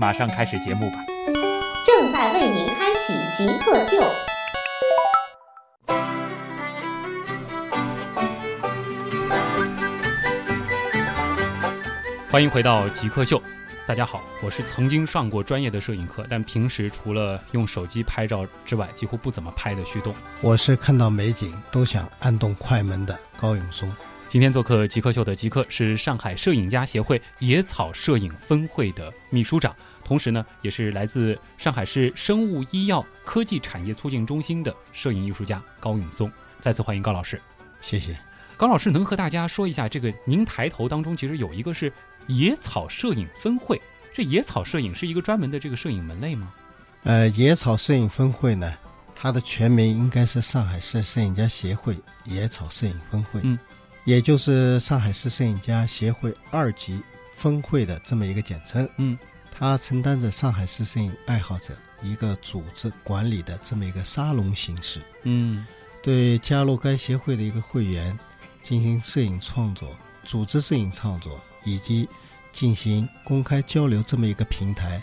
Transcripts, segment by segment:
马上开始节目吧。正在为您开启极客秀。欢迎回到极客秀，大家好，我是曾经上过专业的摄影课，但平时除了用手机拍照之外，几乎不怎么拍的旭东。我是看到美景都想按动快门的高永松。今天做客极客秀的极客是上海摄影家协会野草摄影分会的秘书长，同时呢，也是来自上海市生物医药科技产业促进中心的摄影艺术家高永松。再次欢迎高老师，谢谢。高老师能和大家说一下，这个您抬头当中其实有一个是。野草摄影分会，这野草摄影是一个专门的这个摄影门类吗？呃，野草摄影分会呢，它的全名应该是上海市摄影家协会野草摄影分会，嗯，也就是上海市摄影家协会二级分会的这么一个简称，嗯，它承担着上海市摄影爱好者一个组织管理的这么一个沙龙形式，嗯，对加入该协会的一个会员进行摄影创作，组织摄影创作。以及进行公开交流这么一个平台，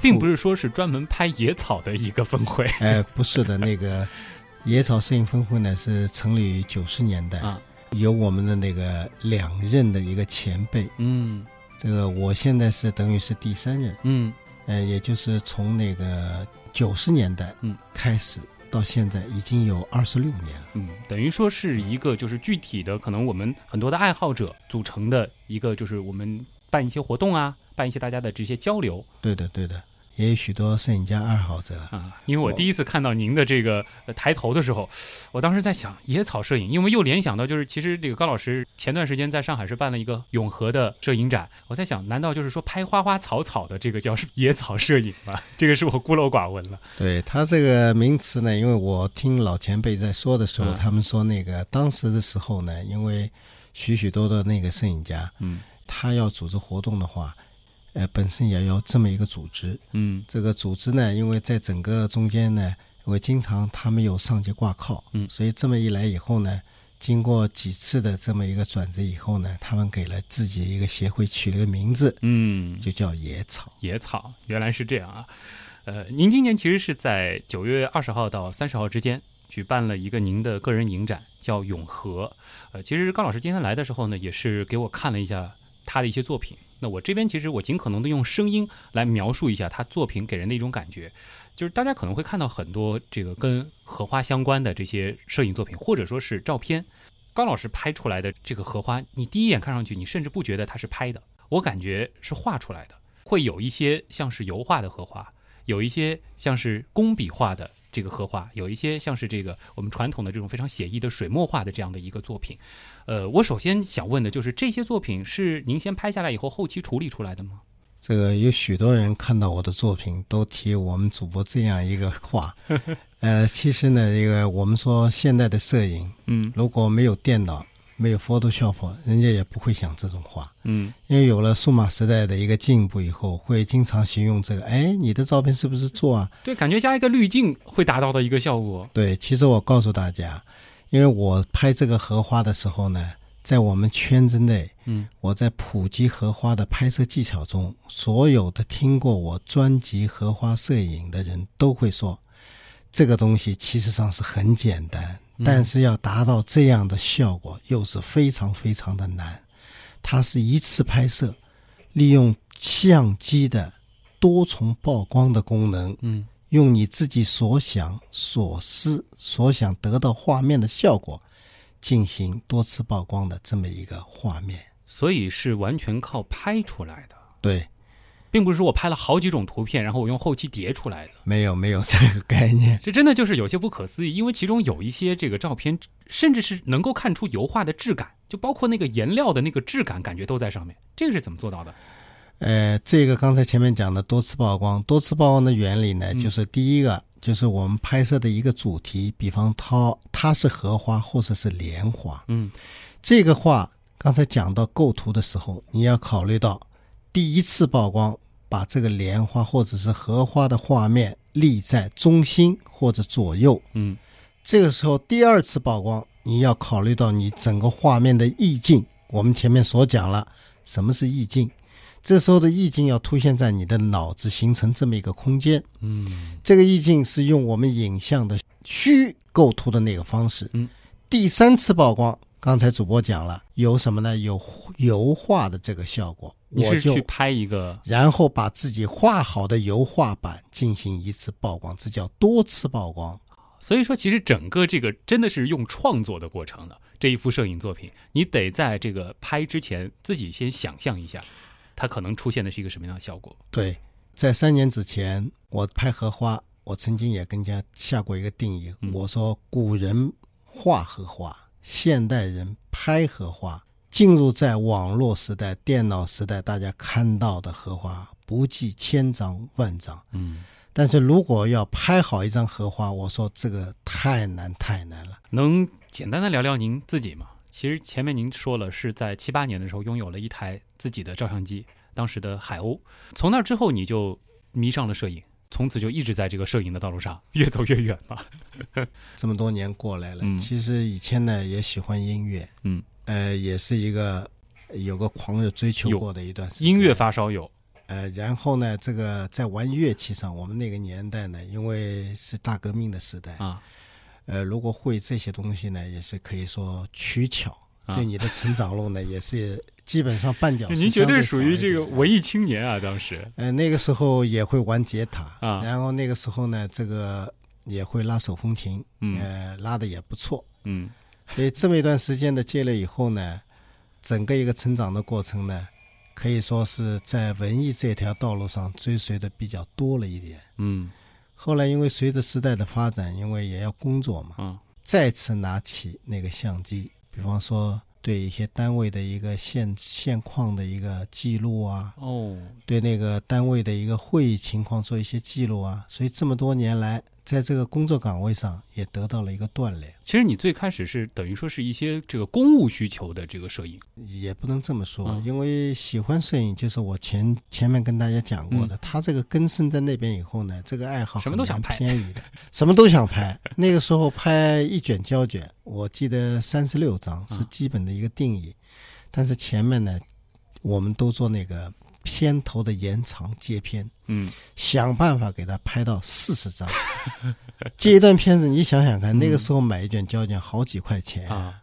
并不是说是专门拍野草的一个分会。哎，不是的，那个 野草摄影分会呢是成立于九十年代。啊，有我们的那个两任的一个前辈。嗯，这个我现在是等于是第三任。嗯，呃，也就是从那个九十年代嗯开始。到现在已经有二十六年了，嗯，等于说是一个就是具体的，可能我们很多的爱好者组成的一个，就是我们办一些活动啊，办一些大家的这些交流。对的，对的。也有许多摄影家爱好者啊，因为我第一次看到您的这个抬头的时候，我当时在想野草摄影，因为又联想到就是其实这个高老师前段时间在上海是办了一个永和的摄影展，我在想，难道就是说拍花花草草的这个叫野草摄影吗？这个是我孤陋寡闻了。对他这个名词呢，因为我听老前辈在说的时候，他们说那个当时的时候呢，因为许许多多那个摄影家，嗯，他要组织活动的话。呃，本身也要这么一个组织，嗯，这个组织呢，因为在整个中间呢，因为经常他们有上级挂靠，嗯，所以这么一来以后呢，经过几次的这么一个转折以后呢，他们给了自己一个协会取了个名字，嗯，就叫野草。野草原来是这样啊，呃，您今年其实是在九月二十号到三十号之间举办了一个您的个人影展，叫永和。呃，其实高老师今天来的时候呢，也是给我看了一下他的一些作品。那我这边其实我尽可能的用声音来描述一下他作品给人的一种感觉，就是大家可能会看到很多这个跟荷花相关的这些摄影作品或者说是照片，高老师拍出来的这个荷花，你第一眼看上去你甚至不觉得它是拍的，我感觉是画出来的，会有一些像是油画的荷花，有一些像是工笔画的。这个荷花有一些像是这个我们传统的这种非常写意的水墨画的这样的一个作品，呃，我首先想问的就是这些作品是您先拍下来以后后期处理出来的吗？这个有许多人看到我的作品都提我们主播这样一个话，呃，其实呢，这个我们说现在的摄影，嗯，如果没有电脑。没有 Photoshop，人家也不会想这种话。嗯，因为有了数码时代的一个进步以后，会经常形容这个。哎，你的照片是不是做啊？对，感觉加一个滤镜会达到的一个效果。对，其实我告诉大家，因为我拍这个荷花的时候呢，在我们圈子内，嗯，我在普及荷花的拍摄技巧中，所有的听过我专辑荷花摄影的人都会说，这个东西其实上是很简单。但是要达到这样的效果，又是非常非常的难。它是一次拍摄，利用相机的多重曝光的功能，嗯，用你自己所想、所思、所想得到画面的效果，进行多次曝光的这么一个画面。所以是完全靠拍出来的。对。并不是说我拍了好几种图片，然后我用后期叠出来的。没有，没有这个概念。这真的就是有些不可思议，因为其中有一些这个照片，甚至是能够看出油画的质感，就包括那个颜料的那个质感，感觉都在上面。这个是怎么做到的？呃，这个刚才前面讲的多次曝光，多次曝光的原理呢，嗯就是第一个就是我们拍摄的一个主题，比方它它是荷花或者是莲花，嗯这个画刚才讲到构图的时候，你要考虑到第一次曝光，把这个莲花或者是荷花的画面立在中心或者左右。嗯这个时候第二次曝光，你要考虑到你整个画面的意境。我们前面所讲了，什么是意境？这时候的意境要凸现在你的脑子，形成这么一个空间。嗯这个意境是用我们影像的虚构图的那个方式。嗯，第三次曝光，刚才主播讲了，有什么呢？有油画的这个效果，你是去拍一个然后把自己画好的油画板进行一次曝光，这叫多次曝光。所以说，其实整个这个真的是用创作的过程了。这一幅摄影作品，你得在这个拍之前自己先想象一下，它可能出现的是一个什么样的效果。对，在三年之前，我拍荷花，我曾经也跟人家下过一个定义，嗯我说古人画荷花，现代人拍荷花。进入在网络时代、电脑时代，大家看到的荷花不计千张万张。嗯，但是如果要拍好一张荷花，我说这个太难太难了。能简单的聊聊您自己吗？其实前面您说了，是在七八年的时候拥有了一台自己的照相机，当时的海鸥。从那之后，你就迷上了摄影，从此就一直在这个摄影的道路上越走越远吧。这么多年过来了，嗯其实以前呢也喜欢音乐，嗯，呃，也是一个有个狂热追求过的一段时间。音乐发烧友，呃，然后呢，这个在玩乐器上，我们那个年代呢，因为是大革命的时代，啊呃，如果会这些东西呢，也是可以说取巧，啊对你的成长路呢，也是基本上绊脚石。您绝对属于这个文。文艺青年啊，当时呃，那个时候也会玩吉他啊然后那个时候呢，这个也会拉手风琴，嗯呃，拉的也不错。嗯所以这么一段时间的积累以后呢，整个一个成长的过程呢，可以说是在文艺这条道路上追随的比较多了一点。嗯。后来因为随着时代的发展，因为也要工作嘛，嗯。再次拿起那个相机，比方说对一些单位的一个现现况的一个记录啊，哦，对那个单位的一个会议情况做一些记录啊，所以这么多年来，在这个工作岗位上也得到了一个锻炼。其实你最开始是等于说是一些这个公务需求的这个摄影，也不能这么说，嗯。因为喜欢摄影，就是我前前面跟大家讲过的，他这个根深在那边以后呢，这个爱好嗯什么都想拍。偏移的，什么都想拍。那个时候拍一卷胶卷，我记得三十六张是啊基本的一个定义，但是前面呢，我们都做那个片头的延长接片，嗯。想办法给它拍到四十张。这一段片子，你想想看，嗯。那个时候买一卷胶卷好几块钱啊，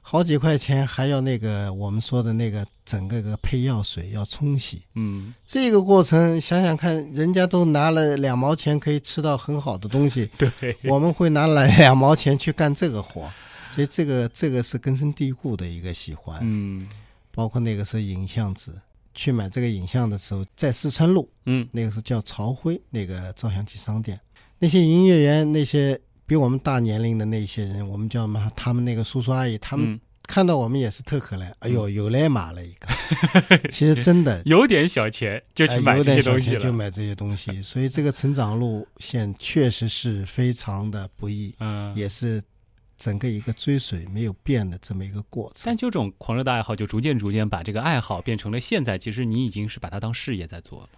好几块钱，还要那个我们说的那个整个个配药水要冲洗，嗯，这个过程想想看，人家都拿了两毛钱可以吃到很好的东西，对，我们会拿来两毛钱去干这个活，所以这个这个是根深蒂固的一个喜欢。嗯。包括那个是影像纸，去买这个影像的时候，在四川路嗯。那个是叫朝晖那个照相机商店，那些营业员那些比我们大年龄的那些人，我们叫嘛，他们那个叔叔阿姨，他们嗯，看到我们也是特可怜，哎呦，又来买了一个。其实真的 有点小钱就去哎买这些东西了，钱就买这些东西，所以这个成长路线确实是非常的不易，嗯，也是整个一个追随没有变的这么一个过程但。就这种狂热的爱好，就逐渐逐渐把这个爱好变成了现在，其实你已经是把它当事业在做了。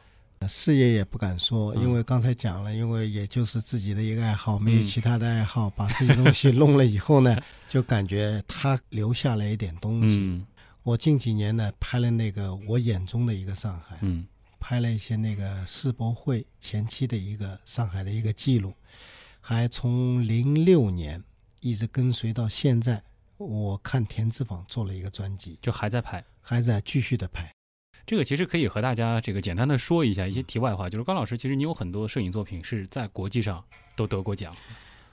事业也不敢说，嗯因为刚才讲了，因为也就是自己的一个爱好，没有嗯其他的爱好，把这些东西弄了以后呢，就感觉它留下了一点东西。嗯我近几年呢，拍了那个我眼中的一个上海，嗯拍了一些那个世博会前期的一个上海的一个记录，还从零六年一直跟随到现在。我看田子坊做了一个专辑，就还在拍。还在继续的拍。这个其实可以和大家这个简单的说一下一些题外话，就是高老师，其实你有很多摄影作品是在国际上都得过奖。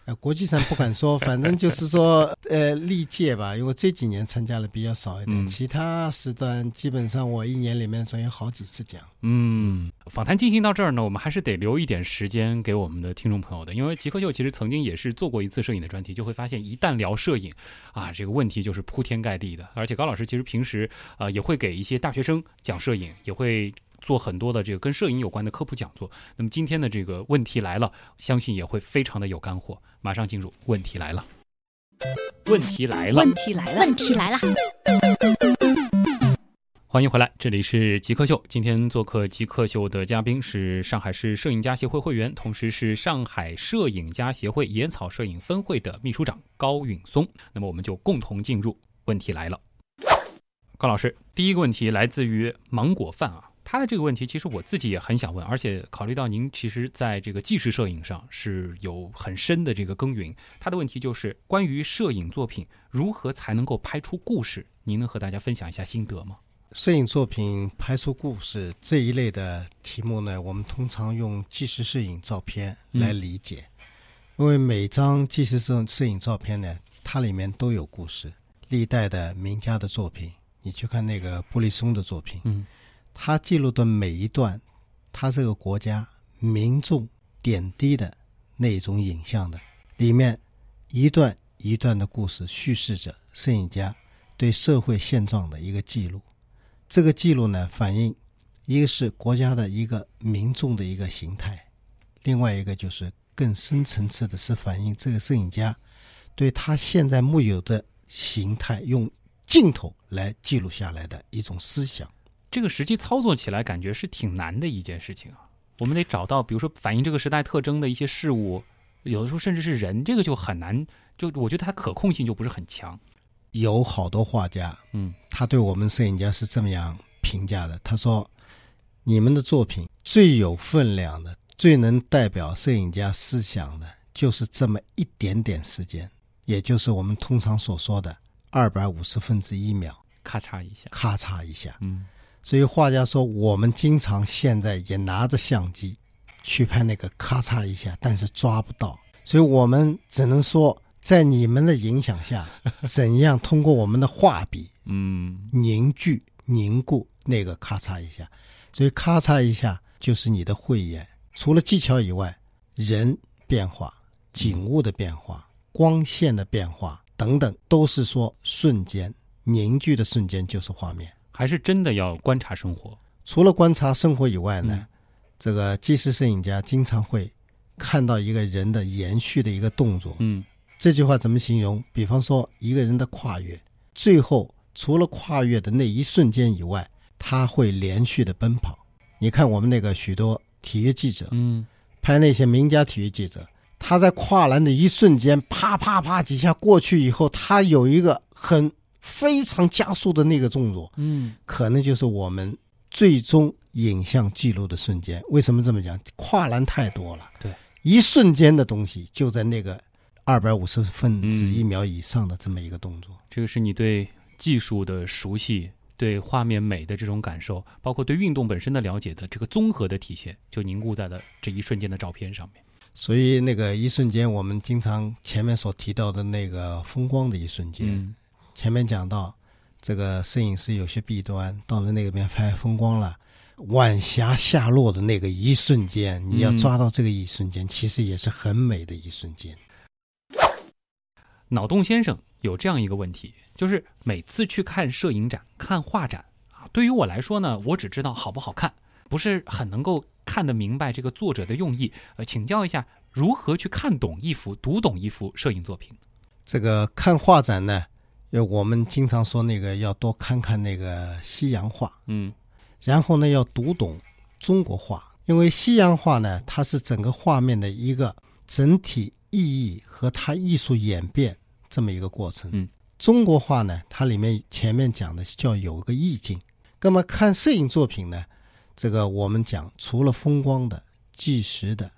呃，国际上不敢说，反正就是说，呃，历届吧，因为这几年参加的比较少一点，嗯其他时段基本上我一年里面总有好几次讲。嗯，访谈进行到这儿呢，我们还是得留一点时间给我们的听众朋友的，因为极客秀其实曾经也是做过一次摄影的专题，就会发现一旦聊摄影啊，这个问题就是铺天盖地的。而且高老师其实平时啊、呃也会给一些大学生讲摄影，也会做很多的这个跟摄影有关的科普讲座。那么今天的这个问题来了，相信也会非常的有干货。马上进入问题来了，问题来了，问题来了，问题来了，欢迎回来，这里是极客秀。今天做客极客秀的嘉宾是上海市摄影家协会会员，同时是上海摄影家协会野草摄影分会的秘书长高允松。那么我们就共同进入问题来了。高老师，第一个问题来自于芒果饭啊，他的这个问题其实我自己也很想问，而且考虑到您其实在这个纪实摄影上是有很深的这个耕耘，他的问题就是关于摄影作品如何才能够拍出故事，您能和大家分享一下心得吗？摄影作品拍出故事这一类的题目呢，我们通常用纪实摄影照片来理解，因为每张纪实摄摄影照片呢，它里面都有故事。历代的名家的作品，你去看那个布利松的作品，嗯，他记录的每一段，他这个国家民众点滴的那种影像的里面，一段一段的故事叙事着摄影家对社会现状的一个记录。这个记录呢，反映一个是国家的一个民众的一个形态，另外一个就是更深层次的是反映这个摄影家对他现在木有的形态用镜头来记录下来的一种思想。这个实际操作起来感觉是挺难的一件事情啊。我们得找到，比如说反映这个时代特征的一些事物，有的时候甚至是人，这个就很难。就我觉得它可控性就不是很强。有好多画家，嗯，他对我们摄影家是这么样评价的：他说，你们的作品最有分量的、最能代表摄影家思想的，就是这么一点点时间，也就是我们通常所说的二百五十分之一秒，咔嚓一下，咔嚓一下。嗯所以画家说，我们经常现在也拿着相机去拍那个咔嚓一下，但是抓不到，所以我们只能说，在你们的影响下，怎样通过我们的画笔嗯凝聚、凝固那个咔嚓一下，所以咔嚓一下就是你的慧眼。除了技巧以外，人变化、景物的变化、光线的变化等等，都是说瞬间凝聚的瞬间就是画面。还是真的要观察生活。除了观察生活以外呢，嗯这个纪实摄影家经常会看到一个人的延续的一个动作。嗯这句话怎么形容？比方说一个人的跨越，最后除了跨越的那一瞬间以外，他会连续的奔跑。你看我们那个许多体育记者嗯拍那些名家体育记者，他在跨栏的一瞬间，啪啪啪几下过去以后，他有一个很非常加速的那个动作，嗯可能就是我们最终影像记录的瞬间。为什么这么讲？跨栏太多了，对，一瞬间的东西就在那个二百五十分之一秒以上的这么一个动作。这个是你对技术的熟悉，对画面美的这种感受，包括对运动本身的了解的这个综合的体现，就凝固在了这一瞬间的照片上面。所以那个一瞬间，我们经常前面所提到的那个风光的一瞬间，嗯前面讲到这个摄影师有些弊端，到了那边拍风光了。晚霞下落的那个一瞬间，你要嗯抓到这个一瞬间，其实也是很美的一瞬间。脑洞先生有这样一个问题，就是每次去看摄影展、看画展啊，对于我来说呢，我只知道好不好看，不是很能够看得明白这个作者的用意。呃，请教一下，如何去看懂一幅、读懂一幅摄影作品？这个看画展呢，因为我们经常说那个要多看看那个西洋画，嗯然后呢要读懂中国画，因为西洋画呢，它是整个画面的一个整体意义和它艺术演变这么一个过程。嗯，中国画呢，它里面前面讲的叫有个意境。那么看摄影作品呢，这个我们讲除了风光的、纪实的，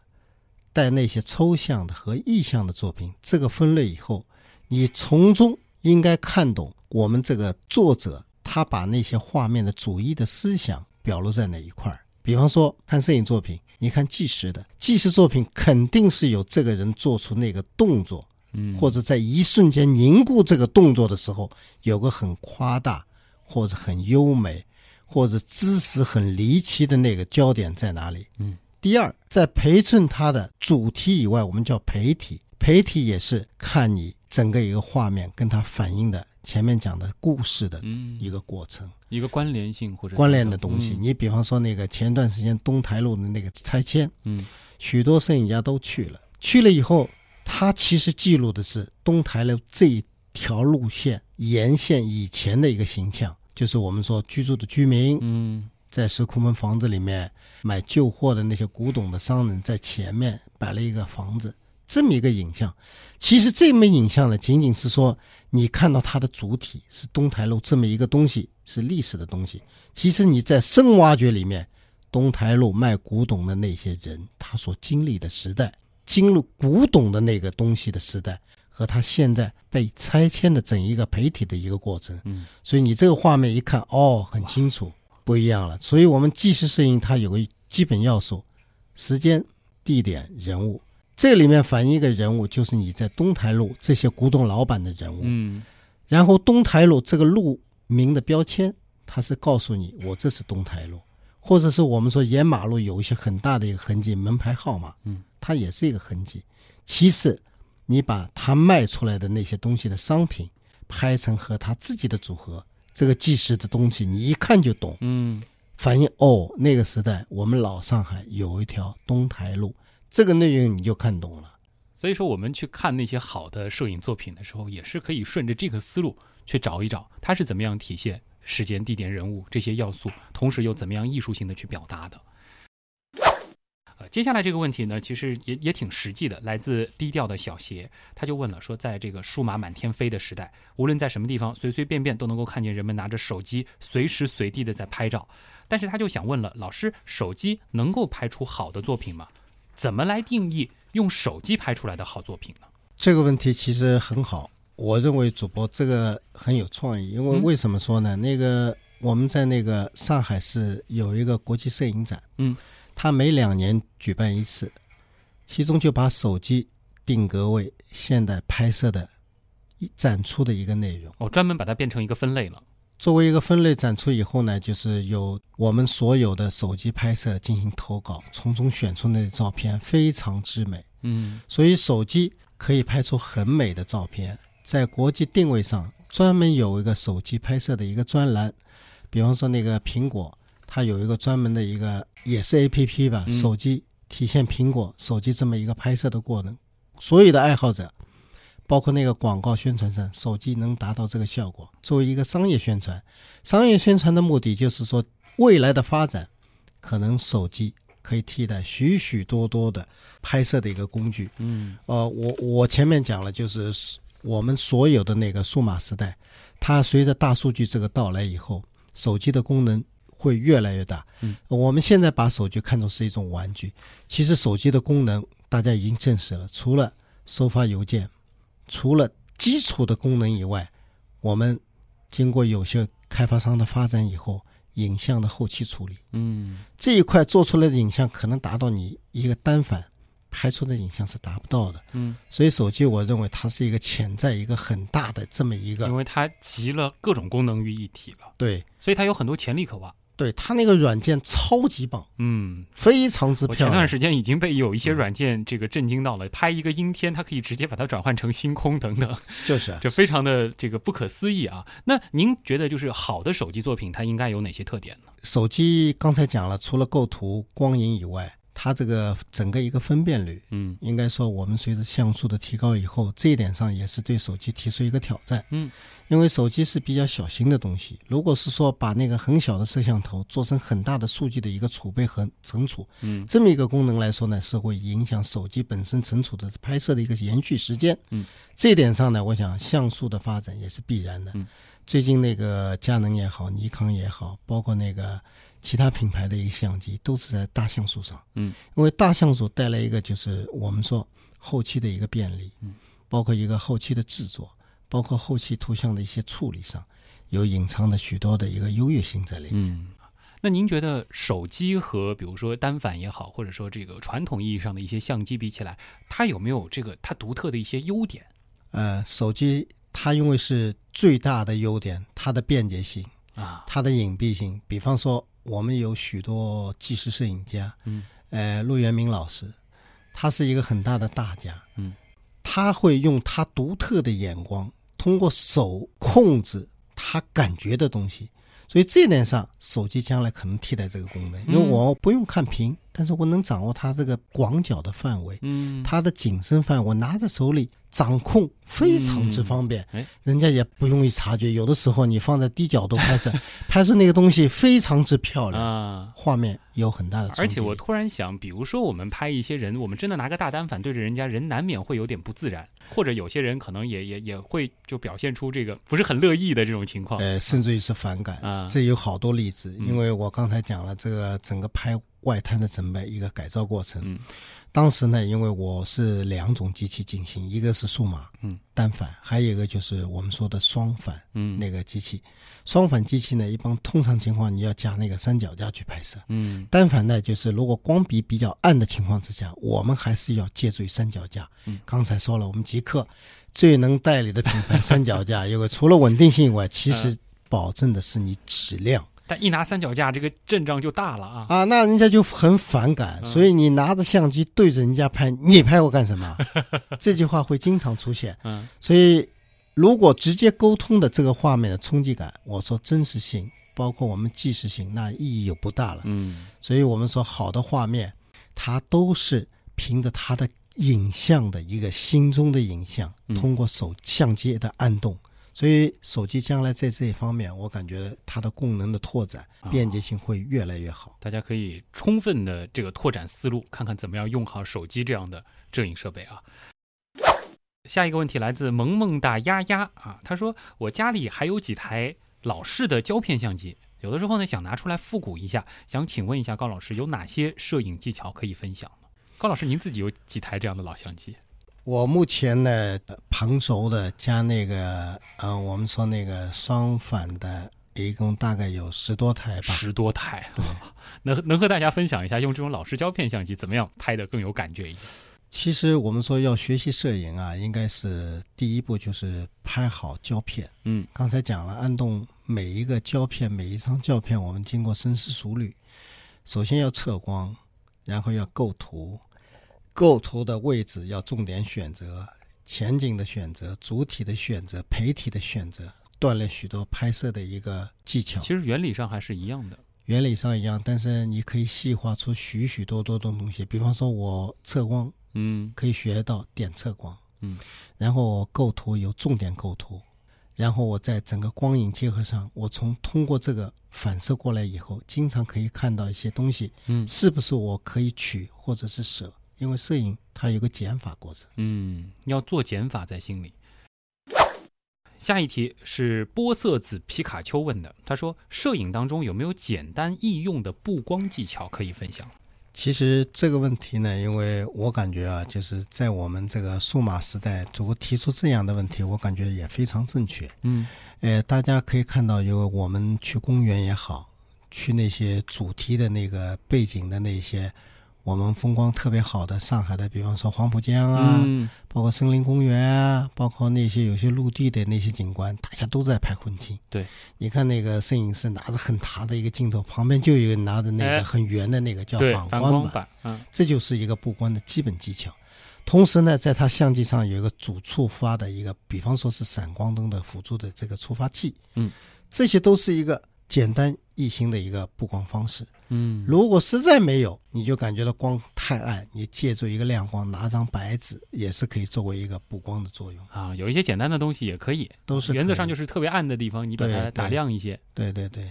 带那些抽象的和意象的作品，这个分类以后，你从中应该看懂我们这个作者他把那些画面的主义的思想表露在哪一块儿。比方说看摄影作品，你看纪实的，纪实作品肯定是有这个人做出那个动作，嗯，或者在一瞬间凝固这个动作的时候，有个很夸大或者很优美或者姿势很离奇的那个焦点在哪里？嗯。第二，在陪衬它的主题以外，我们叫陪体，陪体也是看你整个一个画面跟它反映的前面讲的故事的嗯，一个过程。一个关联性或者关联的东西。嗯。你比方说那个前段时间东台路的那个拆迁，嗯。许多摄影家都去了，去了以后，他其实记录的是东台路这一条路线沿线以前的一个形象，就是我们说居住的居民嗯。在石库门房子里面买旧货的那些古董的商人在前面摆了一个房子，这么一个影像。其实这枚影像呢，仅仅是说你看到它的主体是东台路这么一个东西，是历史的东西。其实你在深挖掘里面，东台路卖古董的那些人，他所经历的时代，经历古董的那个东西的时代，和他现在被拆迁的整一个陪体的一个过程。嗯所以你这个画面一看，哦，很清楚，不一样了。所以我们纪实摄影它有个基本要素：时间、地点、人物。这里面反映一个人物，就是你在东台路这些古董老板的人物。嗯。然后东台路这个路名的标签，它是告诉你我这是东台路，或者是我们说沿马路有一些很大的一个痕迹，门牌号码，嗯，它也是一个痕迹。其次，你把他卖出来的那些东西的商品拍成和他自己的组合，这个纪实的东西，你一看就懂，嗯。反映哦，那个时代我们老上海有一条东台路，这个内容你就看懂了。所以说，我们去看那些好的摄影作品的时候，也是可以顺着这个思路去找一找，它是怎么样体现时间、地点、人物这些要素，同时又怎么样艺术性的去表达的。呃，接下来这个问题呢，其实也也挺实际的，来自低调的小邪，他就问了，说在这个数码满天飞的时代，无论在什么地方，随随便便都能够看见人们拿着手机，随时随地的在拍照。但是他就想问了，老师，手机能够拍出好的作品吗？怎么来定义用手机拍出来的好作品呢？这个问题其实很好，我认为主播这个很有创意，因为嗯为什么说呢？那个我们在那个上海市有一个国际摄影展，嗯，它每两年举办一次，其中就把手机定格为现代拍摄的一展出的一个内容。哦，专门把它变成一个分类了。作为一个分类展出以后呢，就是有我们所有的手机拍摄进行投稿，从中选出那照片非常之美。嗯所以手机可以拍出很美的照片。在国际定位上，专门有一个手机拍摄的一个专栏，比方说那个苹果，它有一个专门的一个也是 A P P 吧，嗯手机体现苹果手机这么一个拍摄的过程。所有的爱好者，包括那个广告宣传上，手机能达到这个效果。作为一个商业宣传，商业宣传的目的就是说，未来的发展可能手机可以替代许许多多的拍摄的一个工具。嗯呃，我我前面讲了，就是我们所有的那个数码时代，它随着大数据这个到来以后，手机的功能会越来越大。嗯，我们现在把手机看作是一种玩具，其实手机的功能大家已经证实了，除了收发邮件，除了基础的功能以外，我们经过有些开发商的发展以后，影像的后期处理。嗯。这一块做出来的影像可能达到你一个单反拍出的影像是达不到的，嗯，所以手机我认为它是一个潜在一个很大的这么一个因为它集了各种功能于一体了，对。所以它有很多潜力可挖。对，它那个软件超级棒，嗯，非常之我前。段时间已经被有一些软件这个震惊到了，拍一个阴天，它可以直接把它转换成星空等等，就是这非常的这个不可思议啊。那您觉得就是好的手机作品，它应该有哪些特点呢？手机刚才讲了，除了构图、光影以外，它这个整个一个分辨率，嗯应该说我们随着像素的提高以后，这一点上也是对手机提出一个挑战。嗯，因为手机是比较小型的东西，如果是说把那个很小的摄像头做成很大的数据的一个储备和存储，嗯这么一个功能来说呢，是会影响手机本身存储的拍摄的一个延续时间。嗯，这一点上呢，我想像素的发展也是必然的。嗯，最近那个佳能也好，尼康也好，包括那个其他品牌的一个相机，都是在大像素上。嗯，因为大像素带来一个就是我们说后期的一个便利。嗯，包括一个后期的制作，包括后期图像的一些处理上，有隐藏的许多的一个优越性在里面。嗯。那您觉得手机和比如说单反也好，或者说这个传统意义上的一些相机比起来，它有没有这个它独特的一些优点？呃，手机它因为是最大的优点，它的便捷性，啊，它的隐蔽性。比方说，我们有许多纪实摄影家，嗯，呃，陆元明老师，他是一个很大的大家，嗯，他会用他独特的眼光、通过手控制他感觉的东西。所以这一点上，手机将来可能替代这个功能，因为我不用看屏，但是我能掌握它这个广角的范围，嗯，它的景深范围，我拿在手里掌控非常之方便，哎，人家也不容易察觉。有的时候你放在低角度拍摄，拍出那个东西非常之漂亮，啊。画面有很大的。而且我突然想，比如说我们拍一些人，我们真的拿个大单反对着人家人，难免会有点不自然，或者有些人可能也也也会就表现出这个不是很乐意的这种情况。呃，甚至于是反感啊这有好多例子。嗯因为我刚才讲了这个整个拍外滩的整个一个改造过程。嗯当时呢，因为我是两种机器进行，一个是数码，嗯，单反，还有一个就是我们说的双反，嗯那个机器。双反机器呢，一般通常情况你要加那个三脚架去拍摄。嗯单反呢，就是如果光比比较暗的情况之下，我们还是要借助于三脚架。嗯刚才说了，我们极客最能代理的品牌三脚架，因为除了稳定性以外，其实保证的是你质量但一拿三脚架，这个阵仗就大了啊。啊，那人家就很反感。嗯所以你拿着相机对着人家拍，你拍我干什么？这句话会经常出现。嗯所以，如果直接沟通的这个画面的冲击感，我说真实性，包括我们即时性，那意义就不大了。嗯所以我们说好的画面，它都是凭着它的影像的一个心中的影像，嗯通过手相机的按动。所以手机将来在这一方面，我感觉它的功能的拓展、啊便捷性会越来越好。大家可以充分的这个拓展思路，看看怎么样用好手机这样的摄影设备啊。下一个问题来自萌萌哒丫丫啊，他说我家里还有几台老式的胶片相机，有的时候呢想拿出来复古一下，想请问一下高老师有哪些摄影技巧可以分享呢？高老师，您自己有几台这样的老相机？我目前呢，旁轴的加那个呃，我们说那个双反的，一共大概有十多台吧。十多台，能能和大家分享一下用这种老式胶片相机怎么样拍的更有感觉一点？其实我们说要学习摄影啊，应该是第一步就是拍好胶片。嗯刚才讲了，按动每一个胶片，每一张胶片，我们经过深思熟虑，首先要测光，然后要构图，构图的位置要重点选择，前景的选择，主体的选择，陪体的选择，锻炼许多拍摄的一个技巧。其实原理上还是一样的。原理上一样，但是你可以细化出许许多多的东西。比方说，我测光嗯可以学到点测光，嗯，然后我构图有重点构图，然后我在整个光影结合上，我从通过这个反射过来以后，经常可以看到一些东西，嗯是不是我可以取或者是舍？因为摄影它有个减法过程。嗯，要做减法在心里。下一题是波色子皮卡丘问的，他说：摄影当中有没有简单易用的布光技巧可以分享？其实这个问题呢，因为我感觉啊，就是在我们这个数码时代，如果提出这样的问题，我感觉也非常正确。嗯呃，大家可以看到，有我们去公园也好，去那些主题的那个背景的那些，我们风光特别好的上海的，比方说黄浦江啊，嗯。包括森林公园啊，包括那些有些陆地的那些景观，大家都在拍婚庆。对，你看那个摄影师拿着很大的一个镜头，旁边就有一个拿着那哎。个很圆的那个叫，反光板，反光板，嗯。这就是一个布光的基本技巧。同时呢，在它相机上有一个主触发的一个，比方说是闪光灯的辅助的这个触发器，嗯，这些都是一个简单易行的一个布光方式。嗯，如果实在没有，你就感觉到光太暗，你借助一个亮光，拿张白纸也是可以作为一个补光的作用，啊，有一些简单的东西也可以，都是原则上就是特别暗的地方，你把它打亮一些。对对对。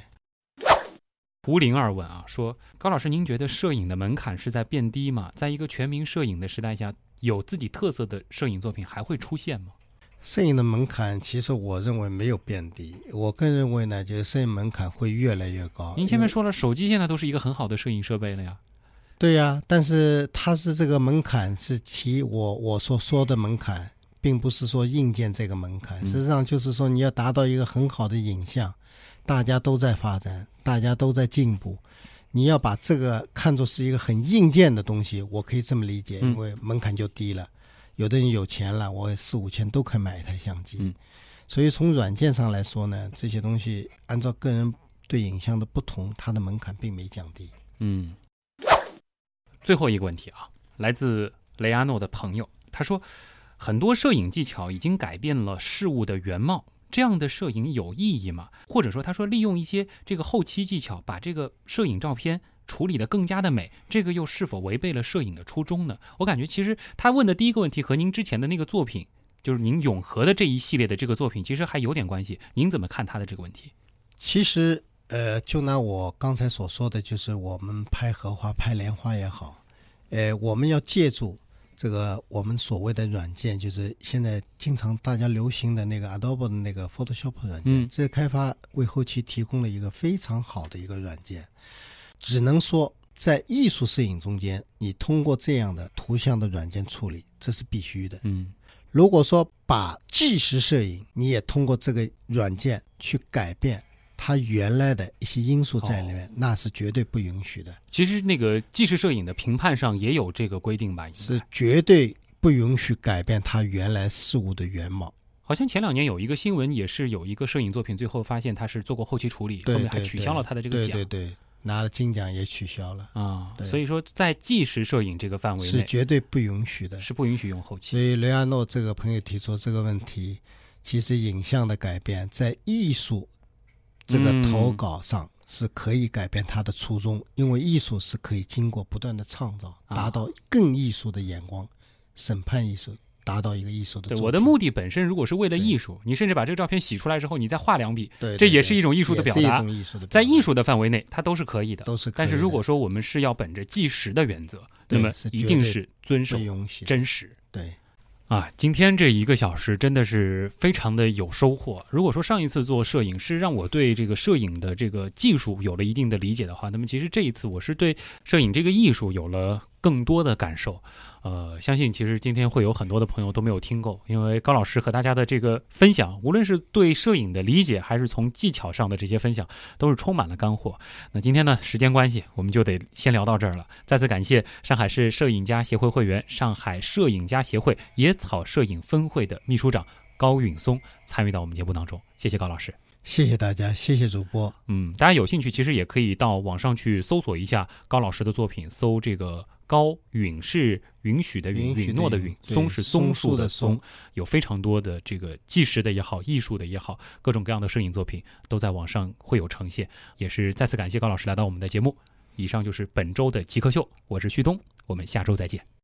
胡灵儿问啊，说高老师，您觉得摄影的门槛是在变低吗？在一个全民摄影的时代下，有自己特色的摄影作品还会出现吗？摄影的门槛，其实我认为没有变低，我更认为呢，就是摄影门槛会越来越高。您前面说了，手机现在都是一个很好的摄影设备了呀。对呀、但是它是这个门槛是其我我所说的门槛，并不是说硬件这个门槛，嗯实际上就是说你要达到一个很好的影像，大家都在发展，大家都在进步，你要把这个看作是一个很硬件的东西，我可以这么理解，嗯因为门槛就低了，有的人有钱了，我四五千都可以买一台相机，嗯所以从软件上来说呢，这些东西按照个人对影像的不同，它的门槛并没降低。嗯。最后一个问题啊，来自雷阿诺的朋友，他说：“很多摄影技巧已经改变了事物的原貌，这样的摄影有意义吗？或者说，他说利用一些这个后期技巧，把这个摄影照片处理得更加的美，这个又是否违背了摄影的初衷呢？我感觉其实他问的第一个问题和您之前的那个作品，就是您永和的这一系列的这个作品，其实还有点关系。您怎么看他的这个问题？其实，呃，就拿我刚才所说的就是我们拍荷花、拍莲花也好，呃，我们要借助。这个我们所谓的软件，就是现在经常大家流行的那个 Adobe 的那个 Photoshop 软件，这开发为后期提供了一个非常好的一个软件。只能说，在艺术摄影中间，你通过这样的图像的软件处理，这是必须的。嗯，如果说把纪实摄影，你也通过这个软件去改变。它原来的一些因素在里面，那是绝对不允许的。其实那个纪实摄影的评判上也有这个规定吧？是绝对不允许改变它原来事物的原貌。好像前两年有一个新闻，也是有一个摄影作品，最后发现他是做过后期处理，后面还取消了他的这个奖。对对对，拿了金奖也取消了啊。所以说，在纪实摄影这个范围内是绝对不允许的，是不允许用后期。所以雷阿诺这个朋友提出这个问题，其实影像的改变在艺术。这个投稿上是可以改变他的初衷，因为艺术是可以经过不断的创造，达到更艺术的眼光，审判艺术，达到一个艺术的。对我的目的本身，如果是为了艺术，你甚至把这个照片洗出来之后，你再画两笔，对，这也是一种艺术的表达。艺术的，在艺术的范围内，它都是可以的，都是。但是如果说我们是要本着纪实的原则，那么一定是遵守真实。对。啊，今天这一个小时真的是非常的有收获。如果说上一次做摄影是让我对这个摄影的这个技术有了一定的理解的话，那么其实这一次我是对摄影这个艺术有了更多的感受。呃，相信其实今天会有很多的朋友都没有听够，因为高老师和大家的这个分享，无论是对摄影的理解，还是从技巧上的这些分享，都是充满了干货。那今天呢，时间关系，我们就得先聊到这儿了。再次感谢上海市摄影家协会会员、上海摄影家协会野草摄影分会的秘书长高允松参与到我们节目当中，谢谢高老师，谢谢大家，谢谢主播。嗯，大家有兴趣，其实也可以到网上去搜索一下高老师的作品，搜这个。高允是允许的允，允诺的允，松是松树的松，有非常多的这个纪实的也好，艺术的也好，各种各样的摄影作品都在网上会有呈现。也是再次感谢高老师来到我们的节目。以上就是本周的极客秀，我是旭东，我们下周再见。